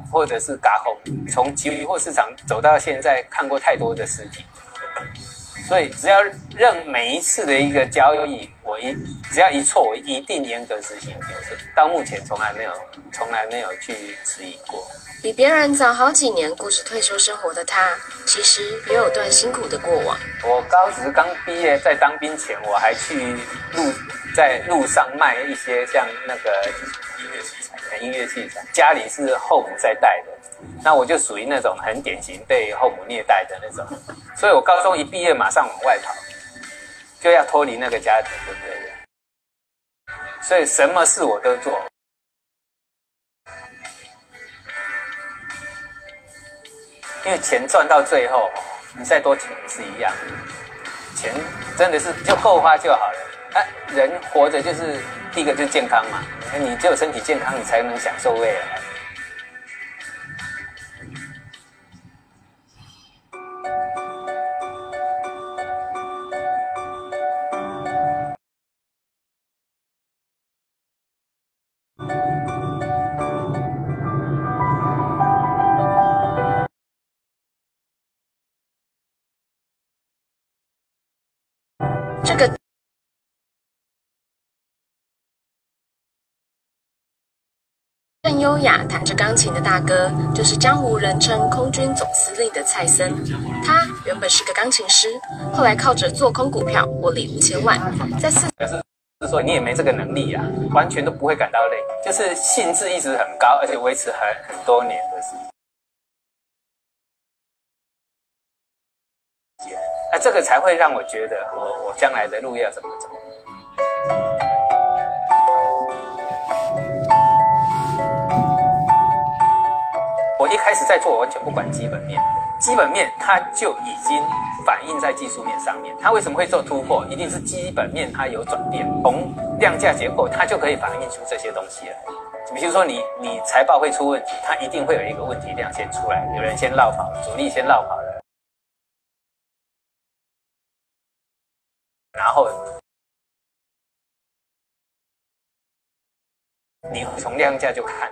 牢，或者是嘎红，从期货市场走到现在，看过太多的实体，所以只要任每一次的一个交易，我一只要一错，我一定严格执行。到目前从来没有，从来没有去质疑过。比别人早好几年过着退休生活的他，其实也有段辛苦的过往。我高职刚毕业，在当兵前，我还去路在路上卖一些像那个音乐器材，家里是后母在带的，那我就属于那种很典型被后母虐待的那种，所以我高中一毕业马上往外跑，就要脱离那个家庭，对不对？所以什么事我都做。因为钱赚到最后，你再多钱也是一样，钱真的是就够花就好了。啊，人活着就是第一个就是健康嘛，你只有身体健康，你才能享受未来。这个优雅弹着钢琴的大哥，就是江湖人称空军总司令的蔡森。他原本是个钢琴师，后来靠着做空股票获利五千万。在四，是说你也没这个能力啊，完全都不会感到累，就是兴致一直很高，而且维持很很多年的时间。那这个才会让我觉得，我我将来的路要怎么走。一开始在做，完全不管基本面，基本面它就已经反映在技术面上面。它为什么会做突破？一定是基本面它有转变，从量价结构它就可以反映出这些东西了。比如说你你财报会出问题，它一定会有一个问题量先出来，有人先绕跑，主力先绕跑了，然后你从量价就看。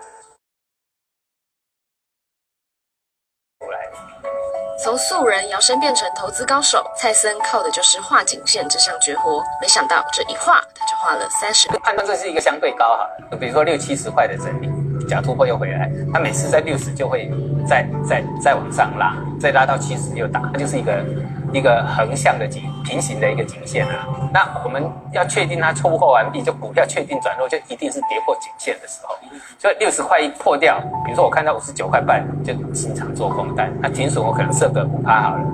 从素人摇身变成投资高手，蔡森靠的就是画颈线这项绝活。没想到这一画，他就画了三十。判断这是一个相对高好了，就，比如说六七十块的整理，假突破又回来，他每次在六十就会再再再往上拉，再拉到七十又打，它就是一个。一个横向的颈平行的一个颈线啊，那我们要确定它出货完毕，就股票确定转弱，就一定是跌破颈线的时候。所以六十块一破掉，比如说我看到五十九块半，就进场做空单。那停损我可能设个五趴好了，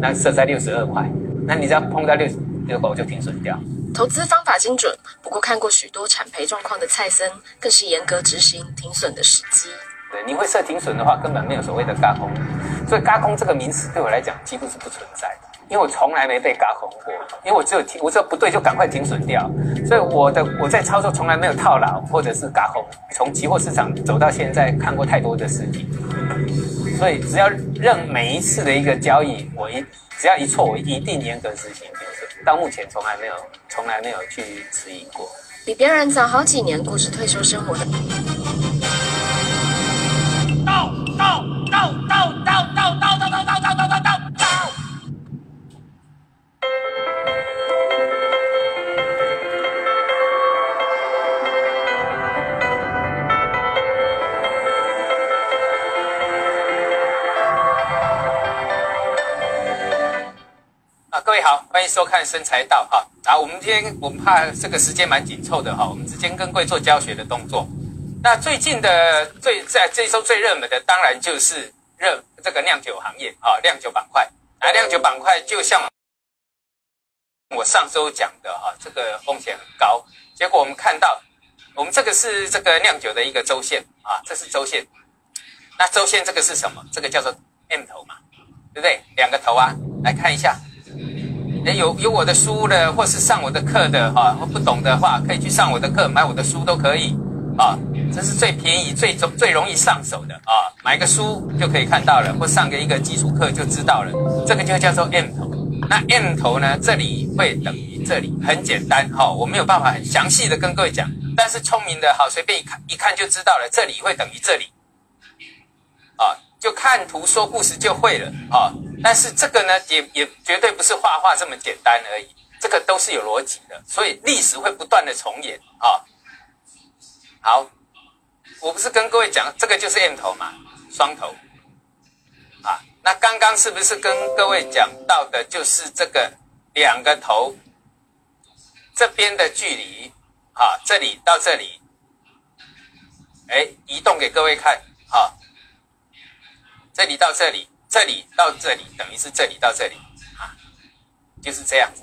那设在六十二块，那你只要碰到六十六块，我就停损掉。投资方法精准，不过看过许多产赔状况的蔡森，更是严格执行停损的时机。对，你会设停损的话，根本没有所谓的嘎空，所以嘎空这个名词对我来讲几乎是不存在的，因为我从来没被嘎空过，因为我只有停，我只要不对就赶快停损掉，所以我的我在操作从来没有套牢或者是嘎空，从期货市场走到现在看过太多的事情，所以只要认每一次的一个交易，我一只要一错，我一定严格执行停损，到目前从来没有从来没有去迟疑过，比别人早好几年过着退休生活。的。到到到到到到到到到到到到到！啊，各位好，欢迎收看《身材道》哈。啊，我们今天我们怕这个时间蛮紧凑的哈，我们直接跟各位做教学的动作。那最近的最在这周最热门的，当然就是热这个酿酒行业啊，酿酒板块。啊，酿酒板块就像我上周讲的哈，这个风险很高。结果我们看到，我们这个是这个酿酒的一个周线啊，这是周线。那周线这个是什么？这个叫做 M 头嘛，对不对？两个头啊，来看一下。有有我的书的，或是上我的课的哈，不懂的话可以去上我的课，买我的书都可以啊。这是最便宜、最最容易上手的啊！买个书就可以看到了，或上个一个基础课就知道了。这个就叫做 M 头。那 M 头呢？这里会等于这里，很简单哈。我没有办法很详细的跟各位讲，但是聪明的好，随便一看一看就知道了。这里会等于这里，啊，就看图说故事就会了啊。但是这个呢，也也绝对不是画画这么简单而已，这个都是有逻辑的，所以历史会不断的重演啊。好，我不是跟各位讲，这个就是 M 头嘛，双头啊。那刚刚是不是跟各位讲到的，就是这个两个头这边的距离啊，这里到这里，哎，移动给各位看啊，这里到这里。这里到这里等于是这里到这里啊，就是这样子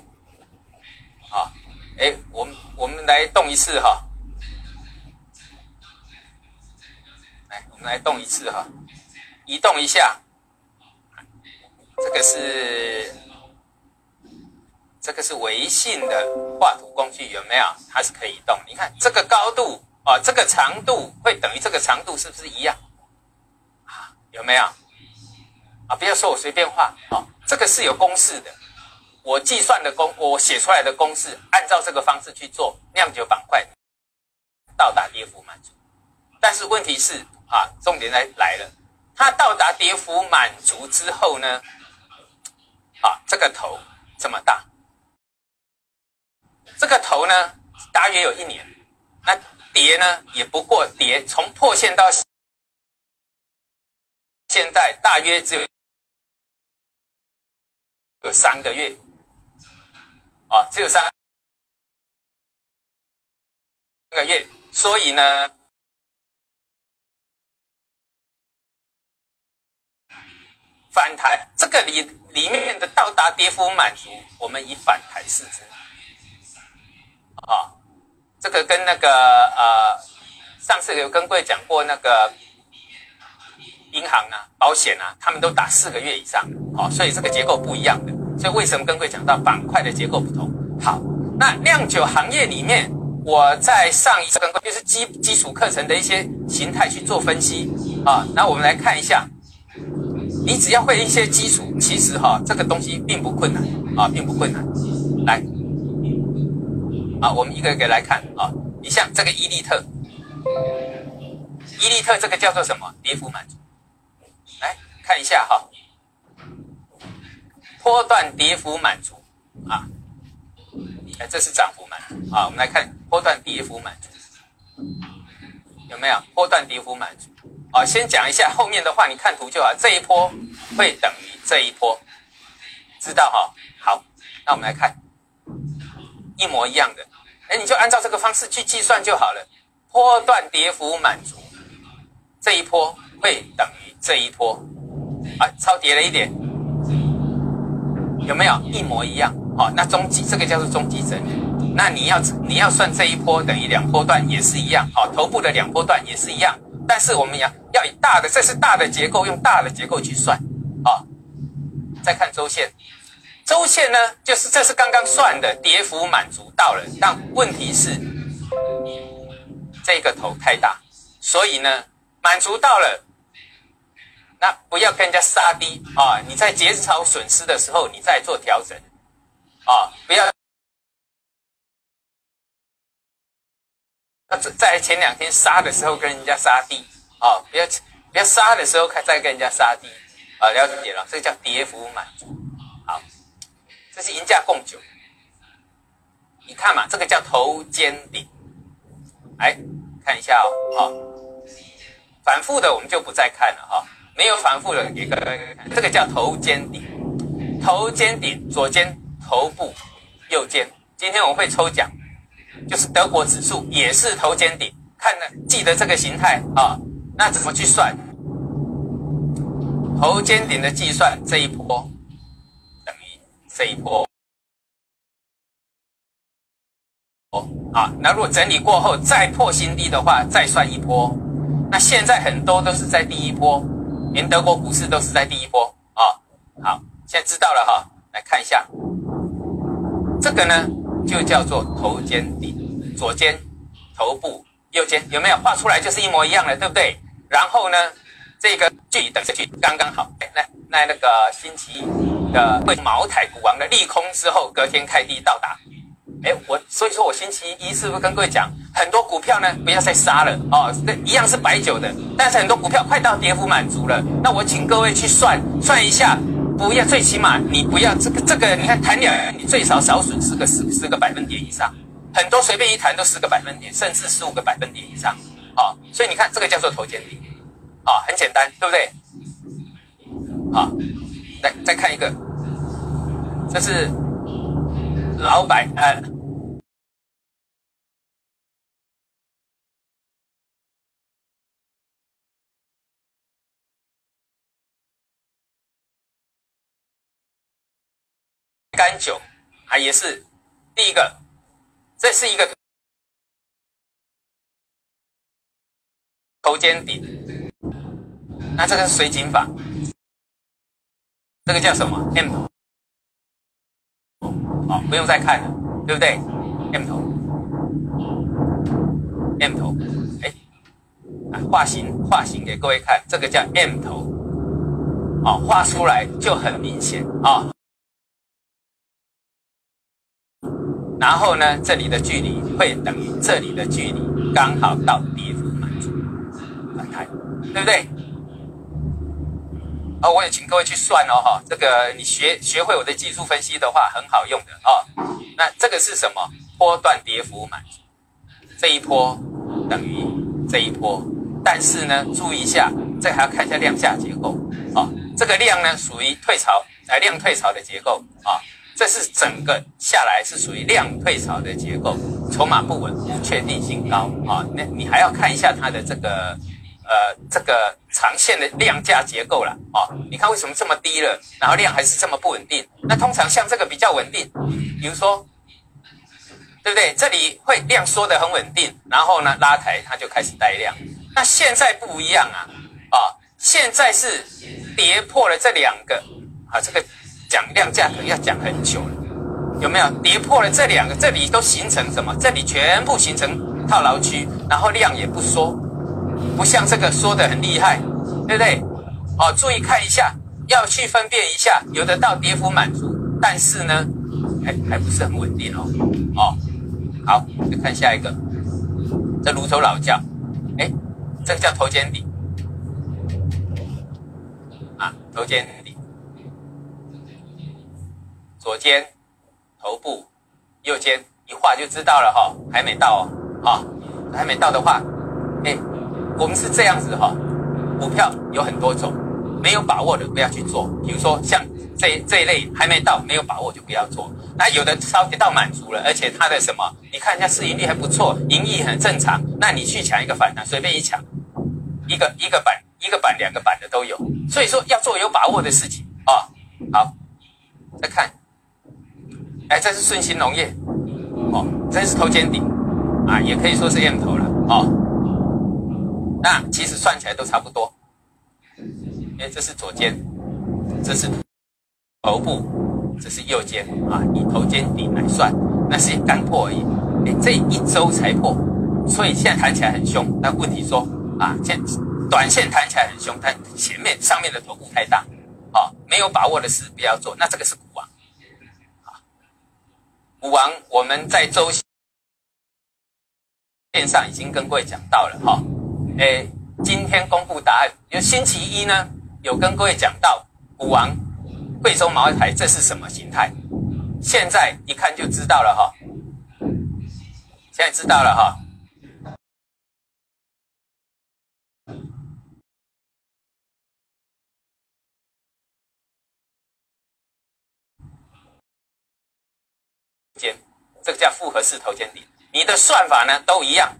啊。哎，我们我们来动一次哈，来，来动一次哈，移动一下。这个是这个是微信的画图工具，有没有？它是可以移动。你看这个高度啊，这个长度会等于这个长度，是不是一样？有没有？啊，不要说我随便画，啊，这个是有公式的，我计算的公，我写出来的公式，按照这个方式去做，酿酒板块到达跌幅满足。但是问题是，啊，重点来来了，它到达跌幅满足之后呢，啊，这个头这么大，这个头呢大约有一年，那跌呢也不过跌，从破线到现在大约只有。有三个月，啊，只有三个月，所以呢，反弹这个里里面的到达跌幅满足，我们以反弹市值，啊，这个跟那个呃，上次有跟各位讲过那个。银行啊，保险啊，他们都打四个月以上，好，所以这个结构不一样的。所以为什么跟各位讲到板块的结构不同？好，那酿酒行业里面，我在上一次跟各位就是基基础课程的一些形态去做分析啊。那我们来看一下，你只要会一些基础，其实哈，这个东西并不困难啊，并不困难。来，啊，我们一个一个来看啊。你像这个伊利特，伊利特这个叫做什么？跌幅满足。来看一下哈，波段跌幅满足啊，哎，这是涨幅满足啊。我们来看波段跌幅满足有没有波段跌幅满足？啊，先讲一下后面的话，你看图就好。这一波会等于这一波，知道哈？好，那我们来看一模一样的，哎，你就按照这个方式去计算就好了。波段跌幅满足，这一波会等于这一波。啊，超跌了一点，有没有一模一样？好，那中极这个叫做中极整理。那你要你要算这一波等于两波段也是一样，好，头部的两波段也是一样。但是我们要要以大的，这是大的结构，用大的结构去算。啊，再看周线，周线呢，就是这是刚刚算的跌幅满足到了，但问题是这个头太大，所以呢满足到了。那不要跟人家杀低啊！你在减少损失的时候，你再做调整啊！不要在在前两天杀的时候跟人家杀低啊！不要不要杀的时候看再跟人家杀低啊！了解了，这叫跌幅满足。好，这是银价共九。你看嘛，这个叫头肩顶。哎看一下哦，好，反复的我们就不再看了哈。没有反复的一个，这个叫头肩顶，头肩顶，左肩头部，右肩。今天我会抽奖，就是德国指数也是头肩顶，看了记得这个形态啊。那怎么去算？头肩顶的计算，这一波等于这一波。哦，啊，那如果整理过后再破新低的话，再算一波。那现在很多都是在第一波。连德国股市都是在第一波啊！好，现在知道了哈，来看一下，这个呢就叫做头肩顶，左肩头部，右肩有没有画出来就是一模一样的，对不对？然后呢，这个距离等下去刚刚好。那那那个星期一的茅台股王的利空之后，隔天开低到达哎，我所以说我星期一是不是跟各位讲，很多股票呢不要再杀了哦，这一样是白酒的，但是很多股票快到跌幅满足了，那我请各位去算算一下，不要最起码你不要这个这个，你看谈两你最少少损失个十十个百分点以上，很多随便一谈都十个百分点，甚至十五个百分点以上，啊，所以你看这个叫做头肩底，啊，很简单，对不对？好，来再看一个，这是。老板，呃，干酒啊，也是第一个，这是一个头肩顶，那这个是水井法，这个叫什么？M 头。哦，不用再看了，对不对？M 头，M 头，哎，啊，画形画形给各位看，这个叫 M 头，哦，画出来就很明显啊。然后呢，这里的距离会等于这里的距离，刚好到跌幅满足，来看，对不对？哦，我也请各位去算哦，哈，这个你学学会我的技术分析的话，很好用的哦。那这个是什么？波段跌幅满足，这一波等于这一波，但是呢，注意一下，这还要看一下量价结构啊。这个量呢，属于退潮，哎，量退潮的结构啊。这是整个下来是属于量退潮的结构，筹码不稳，不确定性高啊。那你还要看一下它的这个。呃，这个长线的量价结构了哦，你看为什么这么低了，然后量还是这么不稳定？那通常像这个比较稳定，比如说，对不对？这里会量缩的很稳定，然后呢拉抬它就开始带量。那现在不一样啊，啊，现在是跌破了这两个啊，这个讲量价可能要讲很久了，有没有？跌破了这两个，这里都形成什么？这里全部形成套牢区，然后量也不缩。不像这个缩的很厉害，对不对？哦，注意看一下，要去分辨一下，有的到跌幅满足，但是呢，还还不是很稳定哦。哦，好，再看下一个，这炉头老窖，哎，这个叫头肩底，啊，头肩底，左肩，头部，右肩，一画就知道了哈，还没到哦，啊，还没到的话，哎。我们是这样子哈，股票有很多种，没有把握的不要去做。比如说像这这一类还没到，没有把握就不要做。那有的超跌到满足了，而且它的什么，你看一下市盈率还不错，盈利很正常，那你去抢一个反弹，随便一抢，一个一个板一个板两个板的都有。所以说要做有把握的事情啊。好，再看，哎，这是顺鑫农业，哦，这是头肩顶，啊，也可以说是 M 头了，哦。那其实算起来都差不多，哎，这是左肩，这是头部，这是右肩啊，以头肩底来算，那是刚破而已，哎，这一周才破，所以现在弹起来很凶。但问题说啊，现短线弹起来很凶，但前面上面的头部太大，啊，没有把握的事不要做。那这个是股王，啊，武王我们在周线上已经跟各位讲到了哈。哎，今天公布答案，因为星期一呢有跟各位讲到武王贵州茅台这是什么形态，现在一看就知道了哈，现在知道了哈。这个叫复合式头肩底，你的算法呢都一样，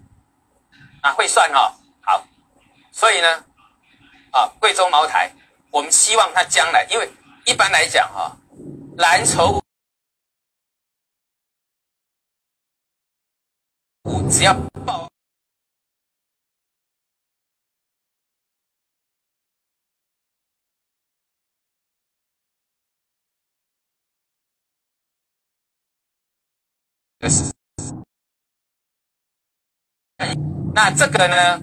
啊会算哈。好，所以呢，啊，贵州茅台，我们希望它将来，因为一般来讲哈，蓝筹股只要报那这个呢？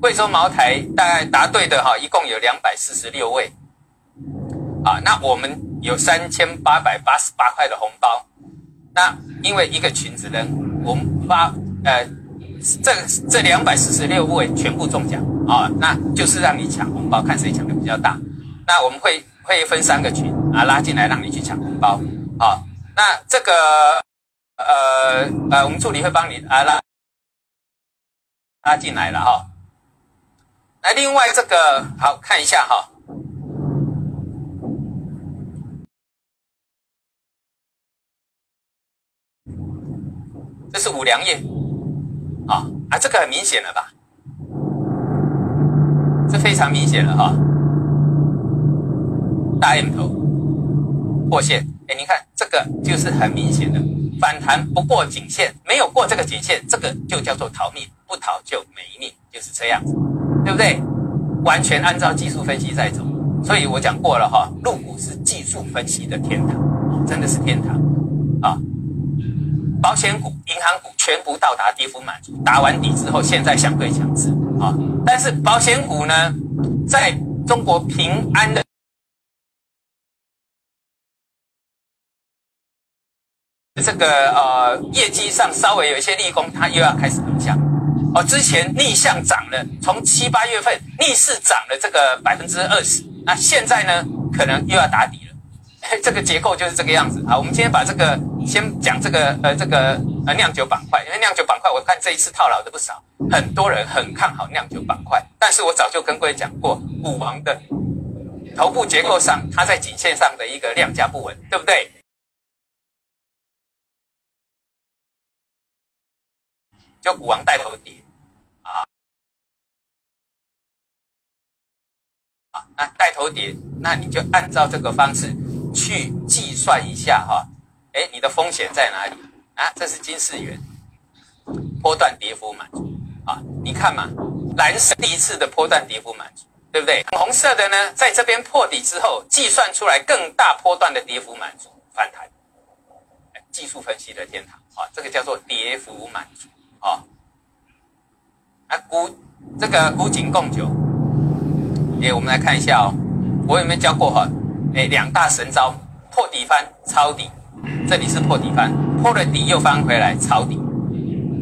贵州茅台大概答对的哈，一共有两百四十六位，啊，那我们有三千八百八十八块的红包，那因为一个群只能我们发呃这这两百四十六位全部中奖啊，那就是让你抢红包，看谁抢的比较大。那我们会会分三个群啊拉进来让你去抢红包好。那这个呃呃，我们助理会帮你啊拉拉进来了哈。那另外这个好看一下哈。这是五粮液，啊啊，这个很明显了吧？这非常明显了哈，大 M 头破线，哎，你看这个就是很明显的反弹不过颈线，没有过这个颈线，这个就叫做逃命，不逃就没命，就是这样子，对不对？完全按照技术分析在走，所以我讲过了哈，入股是技术分析的天堂，真的是天堂啊。保险股、银行股全部到达跌幅满足，打完底之后，现在相对强势啊。但是保险股呢，在中国平安的这个呃业绩上稍微有一些利空，它又要开始横向。哦，之前逆向涨了，从七八月份逆势涨了这个百分之二十，那现在呢，可能又要打底了。这个结构就是这个样子啊！我们今天把这个先讲这个呃这个呃酿酒板块，因为酿酒板块我看这一次套牢的不少，很多人很看好酿酒板块，但是我早就跟各位讲过，股王的头部结构上，它在颈线上的一个量价不稳，对不对？叫股王带头跌啊啊，那带头跌，那你就按照这个方式。去计算一下哈，哎，你的风险在哪里啊？这是金世元，波段跌幅满足啊！你看嘛，蓝色第一次的波段跌幅满足，对不对？红色的呢，在这边破底之后，计算出来更大波段的跌幅满足反弹，技术分析的天堂啊！这个叫做跌幅满足啊！啊，古这个古井贡酒，哎，我们来看一下哦，我有没有教过哈？哎，两大神招，破底翻抄底，这里是破底翻，破了底又翻回来抄底，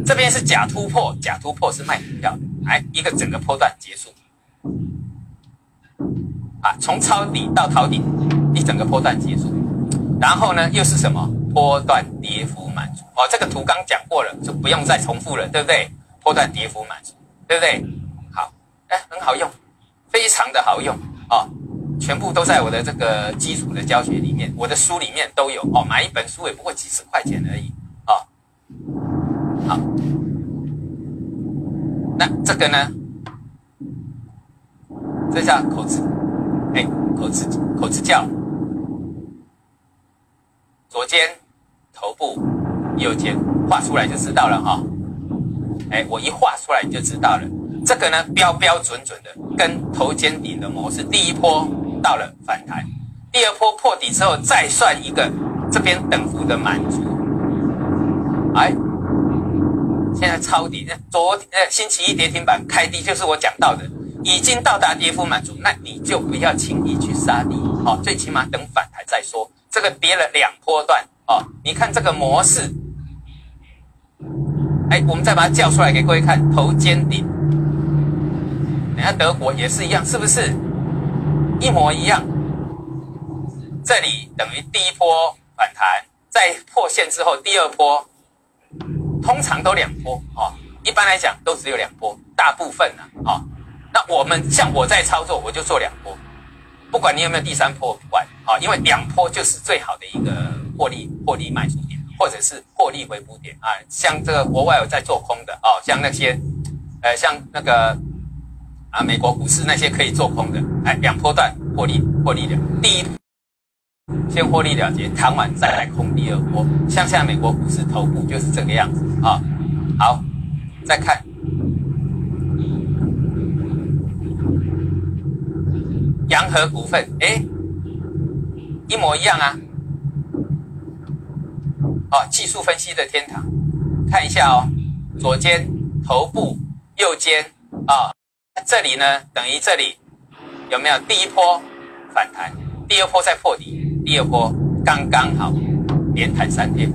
这边是假突破，假突破是卖股票的，哎，一个整个波段结束，啊，从抄底到逃底，一整个波段结束，然后呢又是什么？波段跌幅满足，哦，这个图刚讲过了，就不用再重复了，对不对？波段跌幅满足，对不对？好，哎，很好用，非常的好用，哦。全部都在我的这个基础的教学里面，我的书里面都有哦。买一本书也不过几十块钱而已哦。好，那这个呢？这叫口字，哎，口字口字叫，左肩、头部、右肩画出来就知道了哈。哎，我一画出来你就知道了。这个呢，标标准准的跟头肩顶的模式，第一波。到了反弹，第二波破底之后，再算一个这边等幅的满足。哎，现在抄底，昨呃星期一跌停板开低，就是我讲到的，已经到达跌幅满足，那你就不要轻易去杀低，哦，最起码等反弹再说。这个跌了两波段，哦，你看这个模式，哎，我们再把它叫出来给各位看，头肩顶，等下德国也是一样，是不是？一模一样，这里等于第一波反弹，在破线之后，第二波通常都两波哦。一般来讲都只有两波，大部分呢哦。那我们像我在操作，我就做两波，不管你有没有第三波，不管啊，因为两波就是最好的一个获利获利卖出点，或者是获利回补点啊。像这个国外有在做空的啊，像那些呃，像那个。啊，美国股市那些可以做空的，哎，两波段获利获利了，第一先获利了结，谈完再来空第二波。像现在美国股市头部就是这个样子啊。好，再看洋河股份，哎，一模一样啊。哦，技术分析的天堂，看一下哦，左肩头部，右肩啊。这里呢，等于这里有没有第一波反弹，第二波再破底，第二波刚刚好连弹三天，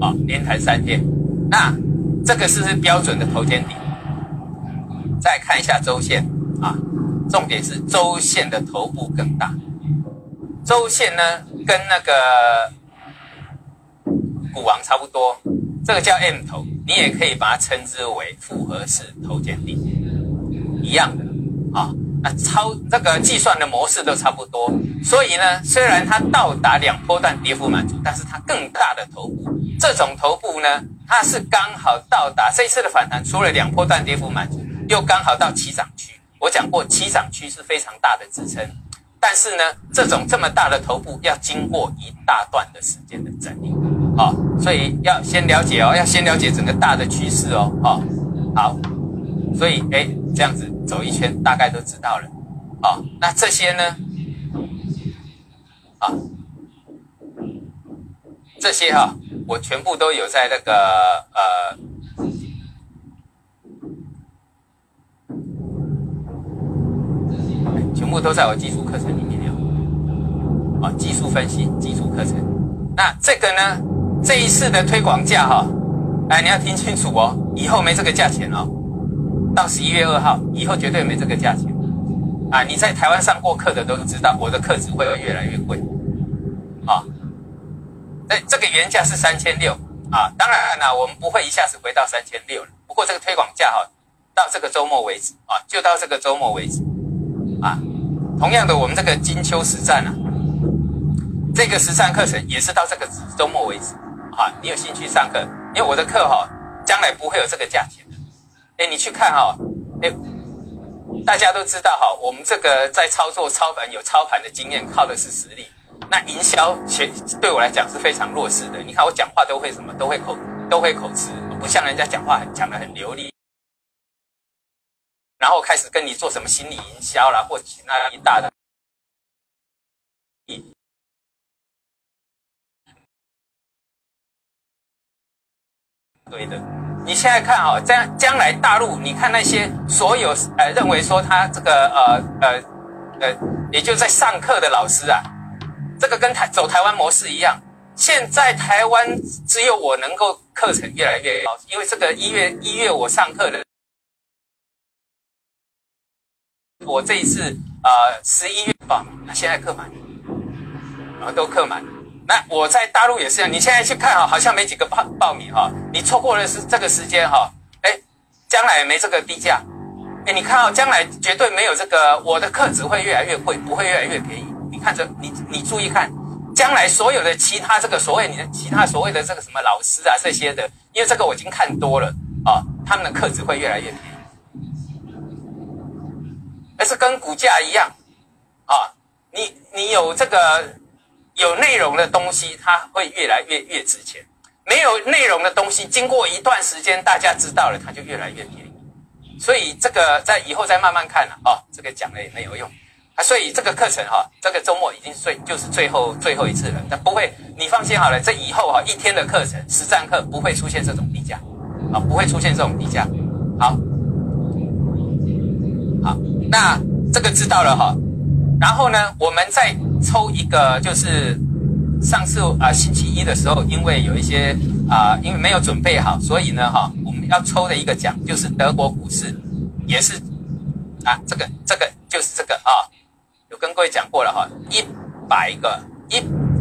啊，连弹三天。那这个是不是标准的头肩顶？再看一下周线，重点是周线的头部更大。周线呢，跟那个股王差不多，这个叫 M 头，你也可以把它称之为复合式头肩顶，一样的啊。那超这个计算的模式都差不多，所以呢，虽然它到达两波段跌幅满足，但是它更大的头部，这种头部呢，它是刚好到达这一次的反弹，除了两波段跌幅满足，又刚好到起涨区。我讲过，起涨区是非常大的支撑，但是呢，这种这么大的头部要经过一大段的时间的整理，好，所以要先了解哦，要先了解整个大的趋势哦，好，好，所以哎，这样子。走一圈，大概都知道了。哦，那这些呢？啊，这些哈，我全部都有在那个呃，全部都在我技术课程里面有。啊，技术分析技术课程。那这个呢？这一次的推广价哈，哎，你要听清楚哦，以后没这个价钱哦。到十一月二号以后，绝对没这个价钱啊！你在台湾上过课的都知道，我的课只会越来越贵啊！那这个原价是三千六啊，当然了，我们不会一下子回到三千六了。不过这个推广价哈，到这个周末为止啊，就到这个周末为止啊。同样的，我们这个金秋实战啊，这个实战课程也是到这个周末为止啊。你有兴趣上课？因为我的课哈，将来不会有这个价钱。哎，你去看哈，哎，大家都知道哈，我们这个在操作操盘有操盘的经验，靠的是实力。那营销学对我来讲是非常弱势的。你看我讲话都会什么，都会口都会口吃，不像人家讲话讲的很流利，然后开始跟你做什么心理营销啦，或其他一大的。对的。你现在看啊，将将来大陆，你看那些所有呃认为说他这个呃呃呃，也就在上课的老师啊，这个跟台走台湾模式一样。现在台湾只有我能够课程越来越高，因为这个一月一月我上课的，我这一次呃十一月报名，那现在课满，啊都课满。那我在大陆也是这样，你现在去看哈，好像没几个报报名哈，你错过的是这个时间哈，哎，将来没这个低价，哎，你看哦，将来绝对没有这个，我的课只会越来越贵，不会越来越便宜。你看这，你你注意看，将来所有的其他这个所谓你的其他所谓的这个什么老师啊这些的，因为这个我已经看多了啊，他们的课只会越来越便宜，而是跟股价一样啊，你你有这个。有内容的东西，它会越来越越值钱；没有内容的东西，经过一段时间，大家知道了，它就越来越便宜。所以这个在以后再慢慢看了哦，这个讲了也没有用啊。所以这个课程哈，这个周末已经最就是最后最后一次了。那不会，你放心好了，这以后哈一天的课程实战课不会出现这种低价啊，不会出现这种低价。好，那这个知道了哈。然后呢，我们再抽一个，就是上次啊星期一的时候，因为有一些啊，因为没有准备好，所以呢哈，我们要抽的一个奖就是德国股市，也是啊，这个这个就是这个啊，有跟各位讲过了哈，一百个一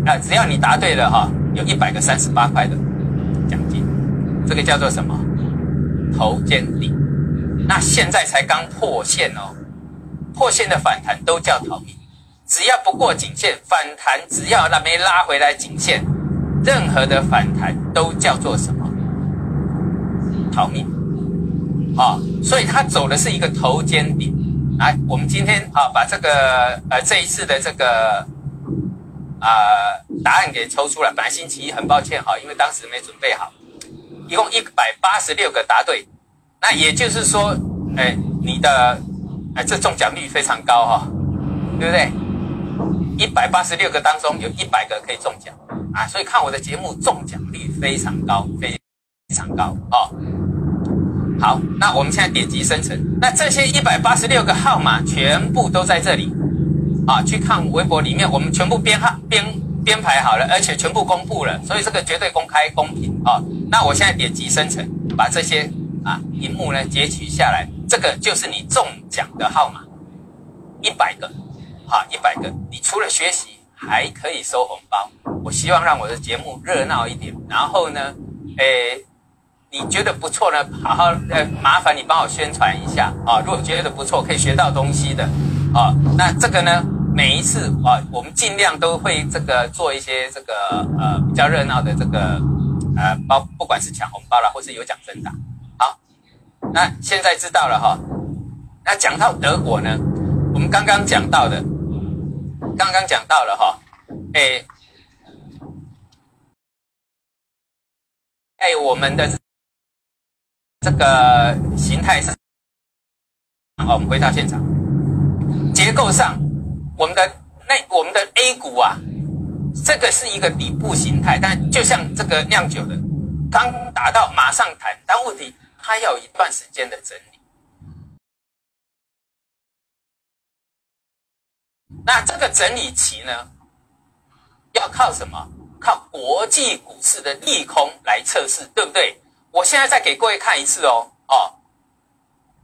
啊，只要你答对了哈，有一百个三十八块的奖金，这个叫做什么？头肩顶，那现在才刚破线哦。破线的反弹都叫逃命，只要不过颈线反弹，只要那边拉回来颈线，任何的反弹都叫做什么？逃命啊！所以它走的是一个头肩顶。来，我们今天啊，把这个呃这一次的这个啊答案给抽出来。本来星期一很抱歉哈，因为当时没准备好，一共一百八十六个答对。那也就是说，哎，你的。哎，这中奖率非常高哈，对不对？一百八十六个当中有一百个可以中奖啊，所以看我的节目中奖率非常高，非常高哦。好，那我们现在点击生成，那这些一百八十六个号码全部都在这里啊。去看微博里面，我们全部编号编编排好了，而且全部公布了，所以这个绝对公开公平啊。那我现在点击生成，把这些啊荧幕呢截取下来，这个就是你中奖的号码，一百个，好，一百个。你除了学习，还可以收红包。我希望让我的节目热闹一点，然后呢，诶，你觉得不错呢，好好呃，麻烦你帮我宣传一下啊。如果觉得不错，可以学到东西的啊，那这个呢？每一次啊，我们尽量都会这个做一些这个呃比较热闹的这个呃包，不管是抢红包啦，或是有奖征答。那现在知道了哈。那讲到德国呢，我们刚刚讲到的，刚刚讲到了哈，哎哎，我们的这个形态上，好，我们回到现场，结构上。我们的那我们的 A 股啊，这个是一个底部形态，但就像这个酿酒的，刚达到马上弹，但问题它要一段时间的整理。那这个整理期呢，要靠什么？靠国际股市的利空来测试，对不对？我现在再给各位看一次哦，哦，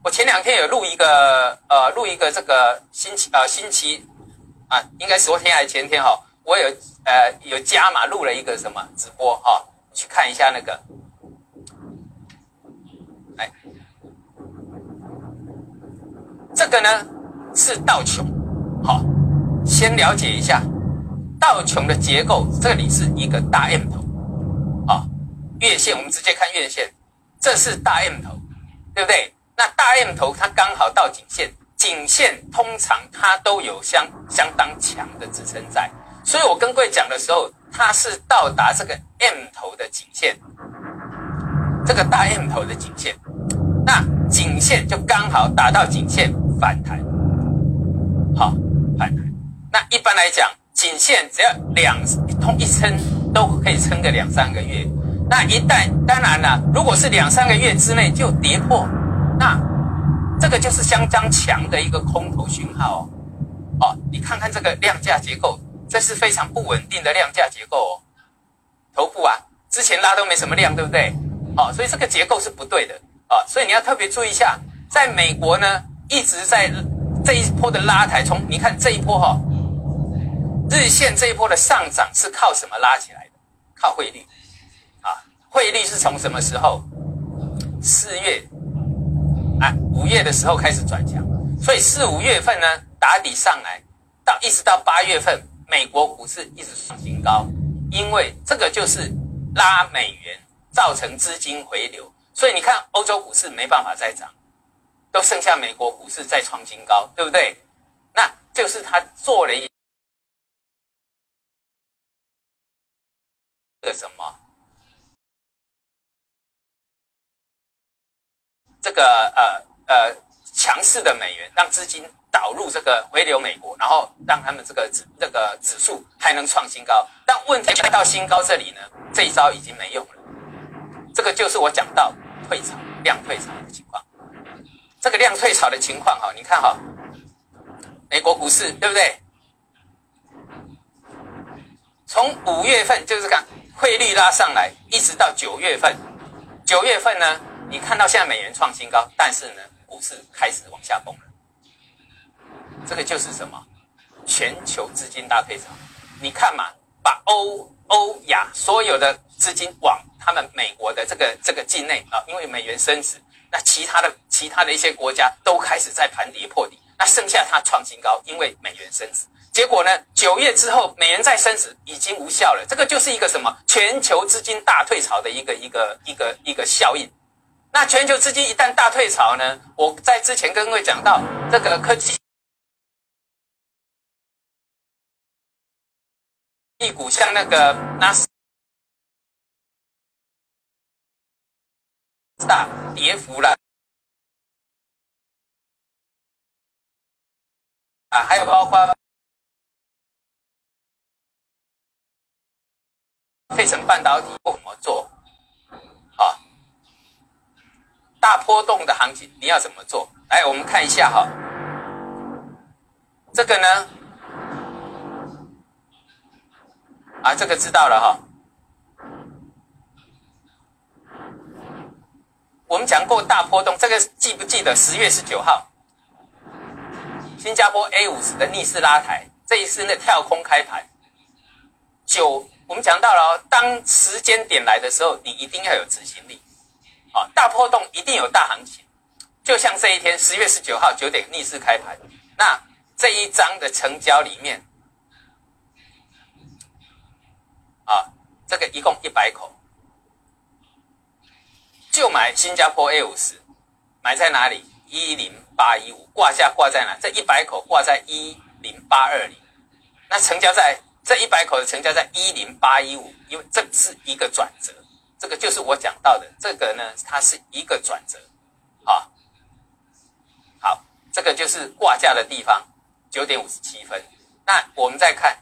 我前两天有录一个呃，录一个这个星期呃星期。啊，应该昨天还是前天哈，我有呃有加码录了一个什么直播哈，去看一下那个，这个呢是道琼，好，先了解一下道琼的结构，这里是一个大 M 头，啊，月线我们直接看月线，这是大 M 头，对不对？那大 M 头它刚好到颈线。颈线通常它都有相相当强的支撑在，所以我跟各位讲的时候，它是到达这个 M 头的颈线，这个大 M 头的颈线，那颈线就刚好打到颈线反弹，好反弹。那一般来讲，颈线只要两通一撑都可以撑个两三个月，那一旦当然了，如果是两三个月之内就跌破，那。这个就是相当强的一个空头讯号哦，哦，你看看这个量价结构，这是非常不稳定的量价结构哦。头部啊，之前拉都没什么量，对不对？哦，所以这个结构是不对的啊，所以你要特别注意一下。在美国呢，一直在这一波的拉抬，从你看这一波哈，日线这一波的上涨是靠什么拉起来的？靠汇率啊，汇率是从什么时候？四月啊。五月的时候开始转强，所以四五月份呢打底上来，到一直到八月份，美国股市一直创新高，因为这个就是拉美元造成资金回流，所以你看欧洲股市没办法再涨，都剩下美国股市在创新高，对不对？那就是他做了一个什么？这个呃。呃，强势的美元让资金导入这个回流美国，然后让他们这个指这个指数还能创新高。但问题来到新高这里呢，这一招已经没用了。这个就是我讲到退潮量退潮的情况。这个量退潮的情况哈，你看哈，美国股市对不对？从五月份就是看汇率拉上来，一直到九月份，九月份呢，你看到现在美元创新高，但是呢？股市开始往下崩了，这个就是什么？全球资金大退潮。你看嘛，把欧欧亚所有的资金往他们美国的这个这个境内啊，因为美元升值，那其他的其他的一些国家都开始在盘底破底，那剩下它创新高，因为美元升值。结果呢，九月之后美元再升值已经无效了。这个就是一个什么？全球资金大退潮的一个一个一个一个效应。那全球资金一旦大退潮呢？我在之前跟各位讲到，这个科技一股像那个纳斯大跌幅了啊，还有包括费城半导体怎么做啊？大波动的行情，你要怎么做？来，我们看一下哈。这个呢，啊，这个知道了哈。我们讲过大波动，这个记不记得？十月十九号，新加坡 A 五十的逆势拉抬，这一次那跳空开盘。九，我们讲到了，当时间点来的时候，你一定要有执行力。啊，大波动一定有大行情，就像这一天十月十九号九点逆势开盘，那这一张的成交里面，啊，这个一共一百口。就买新加坡 A 五十，买在哪里？一零八一五，挂价挂在哪？这一百口挂在一零八二零，那成交在这一百口的成交在一零八一五，因为这是一个转折，这个就是我讲到的，这个呢，它是一个转折，啊，好，这个就是挂价的地方，九点五十七分。那我们再看，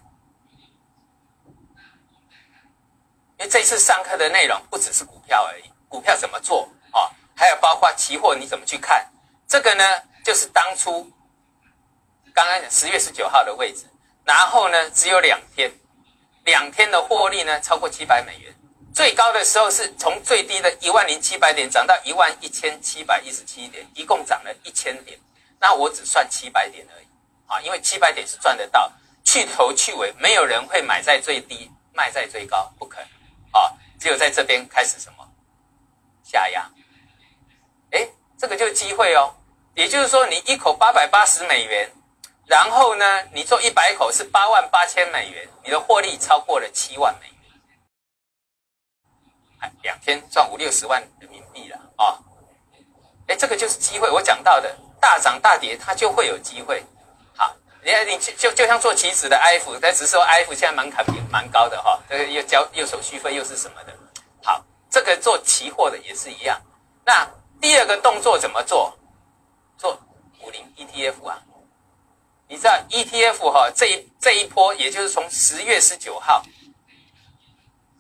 因为这次上课的内容不只是股票而已。股票怎么做啊？还有包括期货你怎么去看？这个呢，就是当初刚刚讲十月十九号的位置，然后呢，只有两天，两天的获利呢超过七百美元，最高的时候是从最低的一万零七百点涨到一万一千七百一十七点，一共涨了一千点。那我只算七百点而已啊，因为七百点是赚得到，去头去尾，没有人会买在最低卖在最高，不可能啊，只有在这边开始什么？下压，哎，这个就是机会哦。也就是说，你一口八百八十美元，然后呢，你做一百口是八万八千美元，你的获利超过了七万美元，哎，两天赚五六十万人民币了啊！哎，这个就是机会。我讲到的大涨大跌，它就会有机会。好，你看，你就就就像做棋子的 F，但只是说 F 现在门槛蛮高的哈，这个又交又手续费又是什么的。这个做期货的也是一样。那第二个动作怎么做？做五零 ETF 啊？你知道 ETF 哈，这一这一波，也就是从十月十九号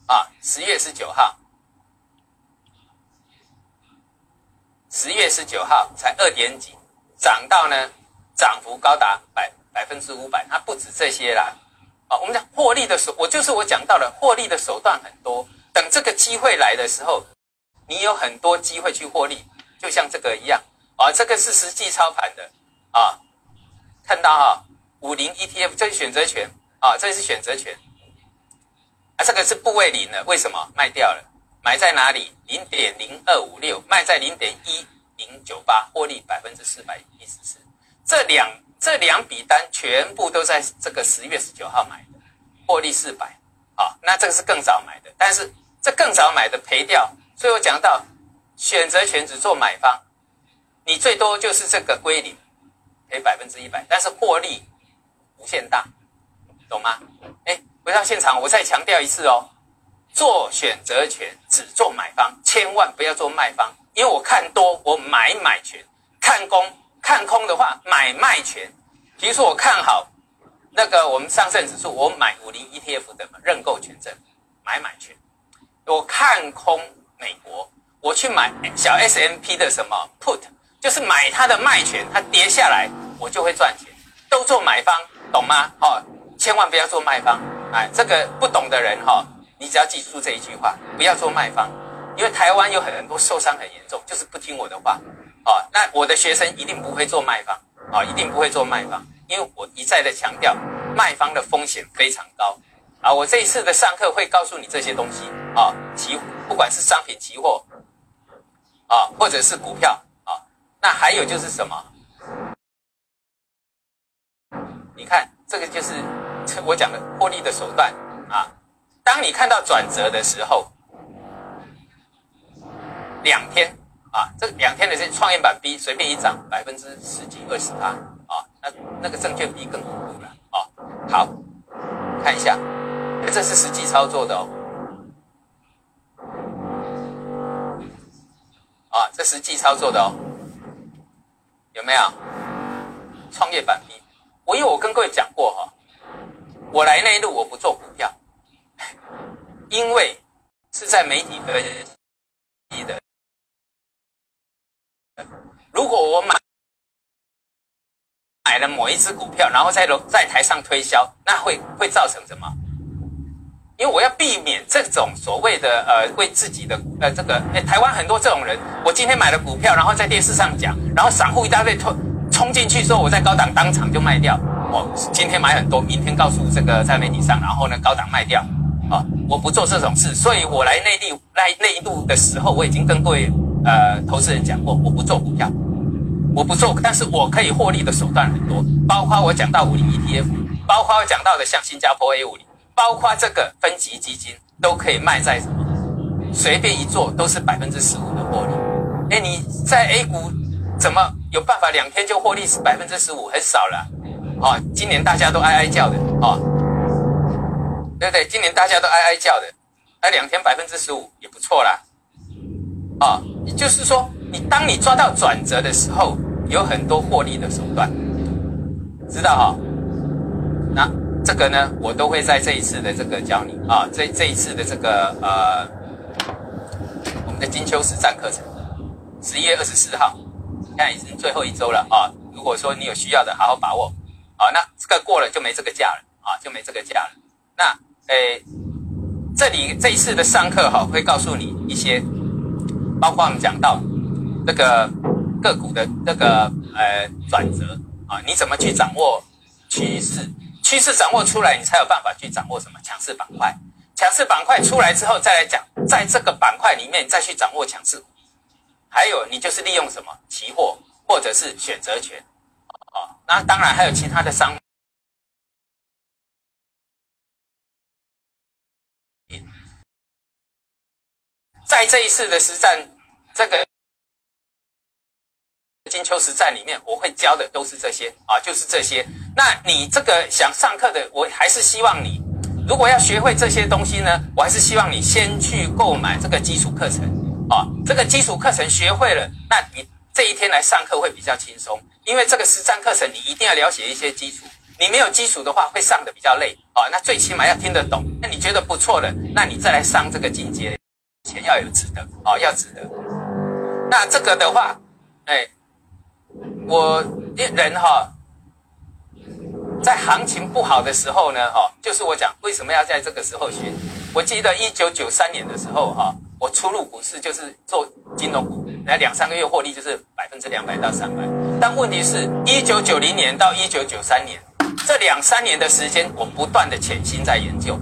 啊，十月十九号，十月十九号才二点几，涨到呢，涨幅高达百百分之五百，它不止这些啦。啊，我们讲获利的手，我就是我讲到了获利的手段很多。等这个机会来的时候，你有很多机会去获利，就像这个一样啊。这个是实际操盘的啊，看到哈，五零 ETF 这是选择权啊，这是选择权啊，这个是部位零的，为什么卖掉了？买在哪里？零点零二五六，卖在零点一零九八，获利百分之四百一十四。这两这两笔单全部都在这个十月十九号买的，获利四百啊。那这个是更早买的，但是。这更早买的赔掉，所以我讲到选择权只做买方，你最多就是这个归零，赔百分之一百，但是获利无限大，懂吗？哎，回到现场，我再强调一次哦，做选择权只做买方，千万不要做卖方，因为我看多我买买权，看空看空的话买卖权。比如说我看好那个我们上证指数，我买五零 ETF 的认购权证，买买权。我看空美国，我去买小 S M P 的什么 put，就是买它的卖权，它跌下来我就会赚钱。都做买方，懂吗？哦，千万不要做卖方。哎，这个不懂的人哈，你只要记住这一句话，不要做卖方，因为台湾有很多受伤很严重，就是不听我的话。哦，那我的学生一定不会做卖方，啊，一定不会做卖方，因为我一再的强调，卖方的风险非常高。啊，我这一次的上课会告诉你这些东西啊，期不管是商品期货啊，或者是股票啊，那还有就是什么？你看这个就是我讲的获利的手段啊。当你看到转折的时候，两天啊，这两天的这创业板 B 随便一涨百分之十几二十八啊，那那个证券 B 更恐怖了啊。好，看一下。这是实际操作的哦，啊，这实际操作的哦，有没有？创业板 B，我因为我跟各位讲过哈，我来那一路我不做股票，因为是在媒体的的，如果我买买了某一只股票，然后在楼在台上推销，那会会造成什么？因为我要避免这种所谓的呃为自己的呃这个，哎，台湾很多这种人，我今天买了股票，然后在电视上讲，然后散户一大堆冲冲进去说我在高档当场就卖掉，我，今天买很多，明天告诉这个在媒体上，然后呢高档卖掉，啊，我不做这种事，所以我来内地来内陆的时候，我已经跟各位呃投资人讲过，我不做股票。我不做，但是我可以获利的手段很多，包括我讲到五零 ETF，包括我讲到的像新加坡 A 五零，包括这个分级基金都可以卖在什么？随便一做都是百分之十五的获利。哎，你在 A 股怎么有办法两天就获利百分之十五？很少了。啊，今年大家都哀哀叫的啊，对不对？今年大家都哀哀叫的，那两天百分之十五也不错啦。啊，也就是说。你当你抓到转折的时候，有很多获利的手段，知道哈？那这个呢，我都会在这一次的这个教你啊，这这一次的这个呃，我们的金秋实战课程，十一月二十四号，现在已经最后一周了啊。如果说你有需要的，好好把握啊。那这个过了就没这个价了啊，就没这个价了。那诶，这里这一次的上课哈，会告诉你一些，包括我们讲到。这个个股的这个呃转折啊，你怎么去掌握趋势？趋势掌握出来，你才有办法去掌握什么强势板块。强势板块出来之后，再来讲，在这个板块里面再去掌握强势。还有，你就是利用什么期货或者是选择权啊？那当然还有其他的商品。在这一次的实战，这个。金秋实战里面，我会教的都是这些啊，就是这些。那你这个想上课的，我还是希望你，如果要学会这些东西呢，我还是希望你先去购买这个基础课程啊。这个基础课程学会了，那你这一天来上课会比较轻松，因为这个实战课程你一定要了解一些基础，你没有基础的话会上的比较累啊。那最起码要听得懂。那你觉得不错的，那你再来上这个进阶，钱要有值得啊，要值得。那这个的话，哎。我人哈，在行情不好的时候呢，哈，就是我讲为什么要在这个时候学。我记得一九九三年的时候，哈，我初入股市就是做金融股，那两三个月获利就是百分之两百到三百。但问题是，一九九零年到一九九三年这两三年的时间，我不断的潜心在研究，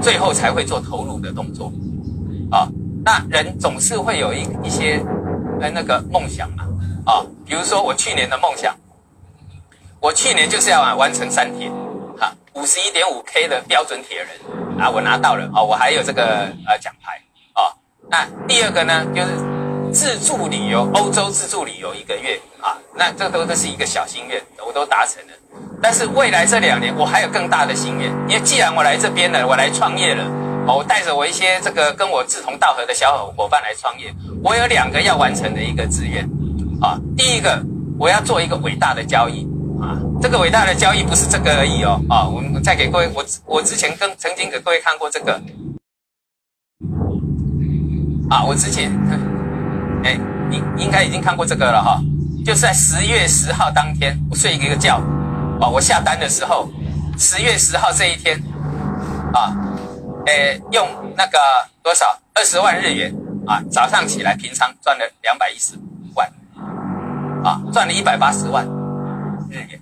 最后才会做投入的动作。啊，那人总是会有一一些呃那个梦想嘛。啊，比如说我去年的梦想，我去年就是要完成三铁，哈，五十一点五 K 的标准铁人啊，我拿到了啊，我还有这个呃奖牌啊。那第二个呢，就是自助旅游，欧洲自助旅游一个月啊，那这都都是一个小心愿，我都达成了。但是未来这两年，我还有更大的心愿，因为既然我来这边了，我来创业了，我带着我一些这个跟我志同道合的小伙伙伴来创业，我有两个要完成的一个志愿。啊，第一个我要做一个伟大的交易啊！这个伟大的交易不是这个而已哦啊！我们再给各位，我我之前跟曾经给各位看过这个啊，我之前哎，应应该已经看过这个了哈，就是在十月十号当天，我睡一个觉啊，我下单的时候，十月十号这一天啊，哎，用那个多少二十万日元啊，早上起来平仓赚了两百一十。啊，赚了一百八十万日元。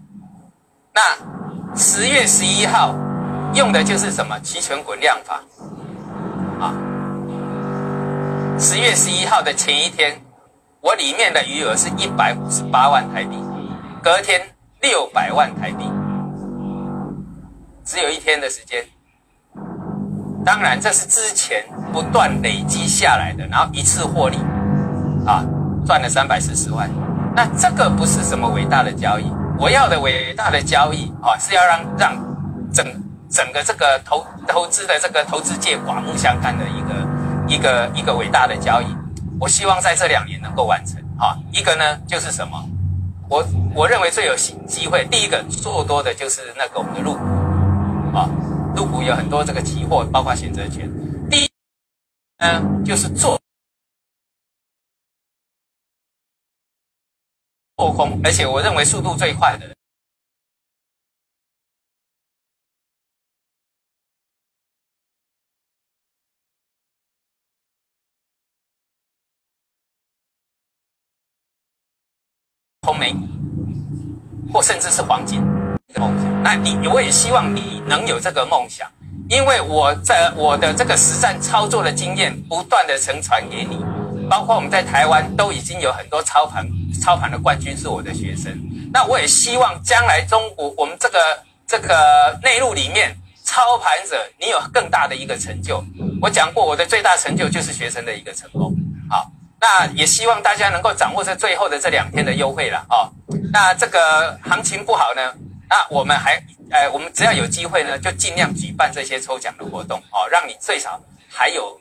那十月十一号用的就是什么期权滚量法啊？十月十一号的前一天，我里面的余额是一百五十八万台币，隔天六百万台币，只有一天的时间。当然，这是之前不断累积下来的，然后一次获利啊，赚了三百四十万。那这个不是什么伟大的交易，我要的伟大的交易啊，是要让让整整个这个投投资的这个投资界刮目相看的一个一个一个伟大的交易。我希望在这两年能够完成啊。一个呢就是什么？我我认为最有机会，第一个做多的就是那个我们的入股啊，入股有很多这个期货，包括选择权。第一呢就是做。后空，而且我认为速度最快的。红梅，或甚至是黄金梦想。那你，我也希望你能有这个梦想，因为我在我的这个实战操作的经验，不断的承传给你。包括我们在台湾都已经有很多操盘操盘的冠军是我的学生。那我也希望将来中国我们这个这个内陆里面操盘者，你有更大的一个成就。我讲过，我的最大成就就是学生的一个成功。好，那也希望大家能够掌握这最后的这两天的优惠了哦。那这个行情不好呢，那我们还呃，我们只要有机会呢，就尽量举办这些抽奖的活动哦，让你最少还有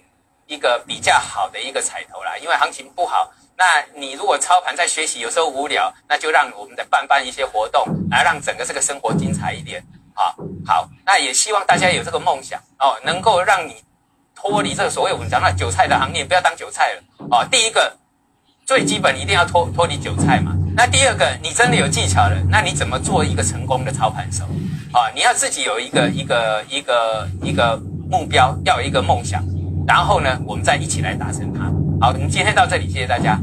一个比较好的一个彩头啦。因为行情不好。那你如果操盘在学习，有时候无聊，那就让我们的办办一些活动，来让整个这个生活精彩一点。好，好，那也希望大家有这个梦想哦，能够让你脱离这个所谓我们讲那韭菜的行业，不要当韭菜了哦。第一个最基本一定要脱脱离韭菜嘛。那第二个，你真的有技巧了，那你怎么做一个成功的操盘手？啊，你要自己有一个一个一个一个目标，要有一个梦想，然后呢，我们再一起来达成它。好，我们今天到这里，谢谢大家。